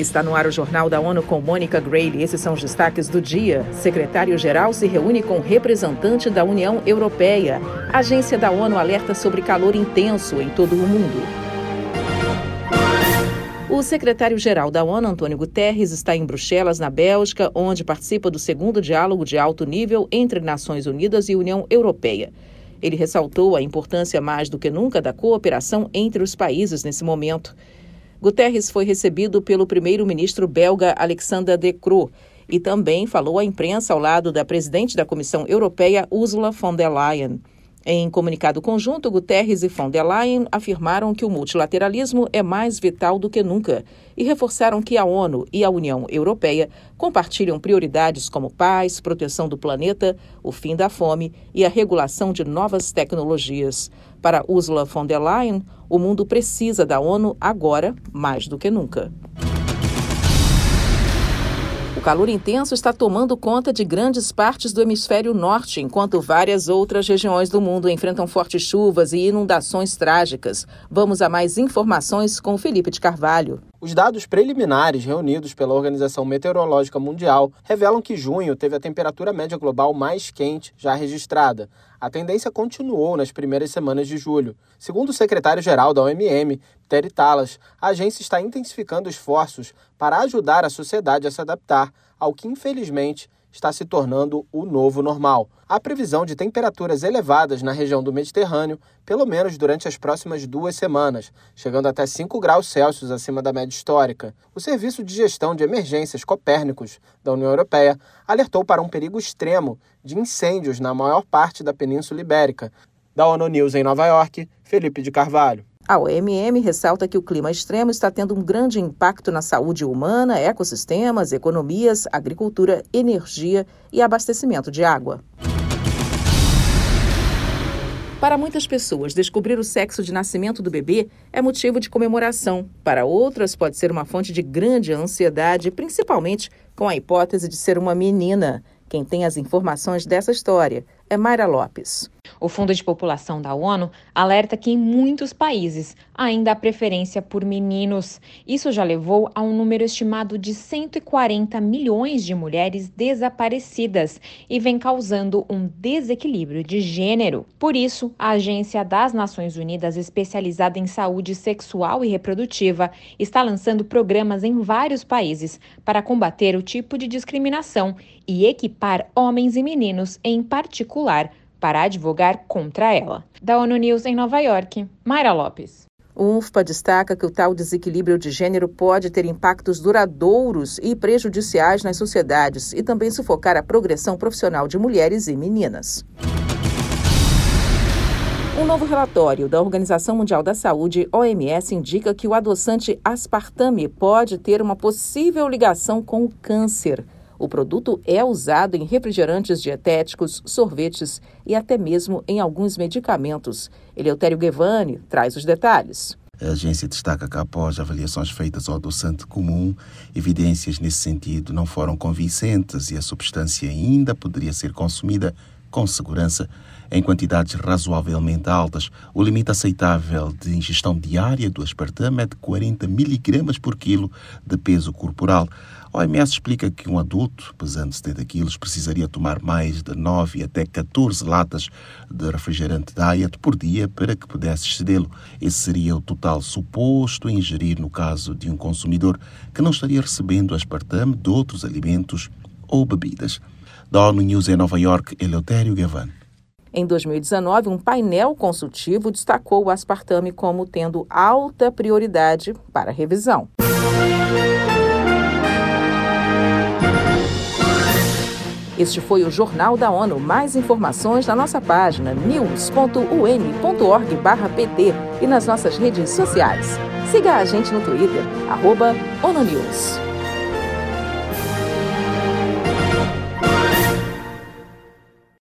Está no ar o Jornal da ONU com Mônica Grayle. Esses são os destaques do dia. Secretário-geral se reúne com representante da União Europeia. Agência da ONU alerta sobre calor intenso em todo o mundo. O secretário-geral da ONU, Antônio Guterres, está em Bruxelas, na Bélgica, onde participa do segundo diálogo de alto nível entre Nações Unidas e União Europeia. Ele ressaltou a importância mais do que nunca da cooperação entre os países nesse momento. Guterres foi recebido pelo primeiro-ministro belga Alexander De Croo e também falou à imprensa ao lado da presidente da Comissão Europeia, Ursula von der Leyen. Em comunicado conjunto, Guterres e von der Leyen afirmaram que o multilateralismo é mais vital do que nunca e reforçaram que a ONU e a União Europeia compartilham prioridades como paz, proteção do planeta, o fim da fome e a regulação de novas tecnologias. Para Ursula von der Leyen, o mundo precisa da ONU agora mais do que nunca. O calor intenso está tomando conta de grandes partes do hemisfério norte, enquanto várias outras regiões do mundo enfrentam fortes chuvas e inundações trágicas. Vamos a mais informações com Felipe de Carvalho. Os dados preliminares reunidos pela Organização Meteorológica Mundial revelam que junho teve a temperatura média global mais quente já registrada. A tendência continuou nas primeiras semanas de julho. Segundo o secretário-geral da OMM, Terry Talas, a agência está intensificando esforços para ajudar a sociedade a se adaptar ao que, infelizmente, está se tornando o novo normal. Há previsão de temperaturas elevadas na região do Mediterrâneo, pelo menos durante as próximas duas semanas, chegando até 5 graus Celsius acima da média histórica. O Serviço de Gestão de Emergências Copérnicos da União Europeia alertou para um perigo extremo de incêndios na maior parte da Península Ibérica. Da ONU News em Nova York, Felipe de Carvalho. A OMM ressalta que o clima extremo está tendo um grande impacto na saúde humana, ecossistemas, economias, agricultura, energia e abastecimento de água. Para muitas pessoas, descobrir o sexo de nascimento do bebê é motivo de comemoração. Para outras, pode ser uma fonte de grande ansiedade, principalmente com a hipótese de ser uma menina. Quem tem as informações dessa história é Mayra Lopes. O Fundo de População da ONU alerta que em muitos países ainda há preferência por meninos. Isso já levou a um número estimado de 140 milhões de mulheres desaparecidas e vem causando um desequilíbrio de gênero. Por isso, a Agência das Nações Unidas, especializada em saúde sexual e reprodutiva, está lançando programas em vários países para combater o tipo de discriminação e equipar homens e meninos em particular para advogar contra ela. Da ONU News em Nova York, Mayra Lopes. O UNFPA destaca que o tal desequilíbrio de gênero pode ter impactos duradouros e prejudiciais nas sociedades e também sufocar a progressão profissional de mulheres e meninas. Um novo relatório da Organização Mundial da Saúde, OMS, indica que o adoçante aspartame pode ter uma possível ligação com o câncer. O produto é usado em refrigerantes dietéticos, sorvetes e até mesmo em alguns medicamentos. Eleutério Guevani traz os detalhes. A agência destaca que, após avaliações feitas ao adoçante comum, evidências nesse sentido não foram convincentes e a substância ainda poderia ser consumida com segurança em quantidades razoavelmente altas. O limite aceitável de ingestão diária do aspartame é de 40 miligramas por quilo de peso corporal. A OMS explica que um adulto pesando 70 quilos precisaria tomar mais de 9 até 14 latas de refrigerante diet por dia para que pudesse excedê-lo. Esse seria o total suposto a ingerir no caso de um consumidor que não estaria recebendo aspartame de outros alimentos ou bebidas. Da ONU News em Nova York, Eleutério Gavan. Em 2019, um painel consultivo destacou o aspartame como tendo alta prioridade para revisão. Este foi o Jornal da ONU. Mais informações na nossa página news.un.org/pt e nas nossas redes sociais. Siga a gente no Twitter, arroba ONU News.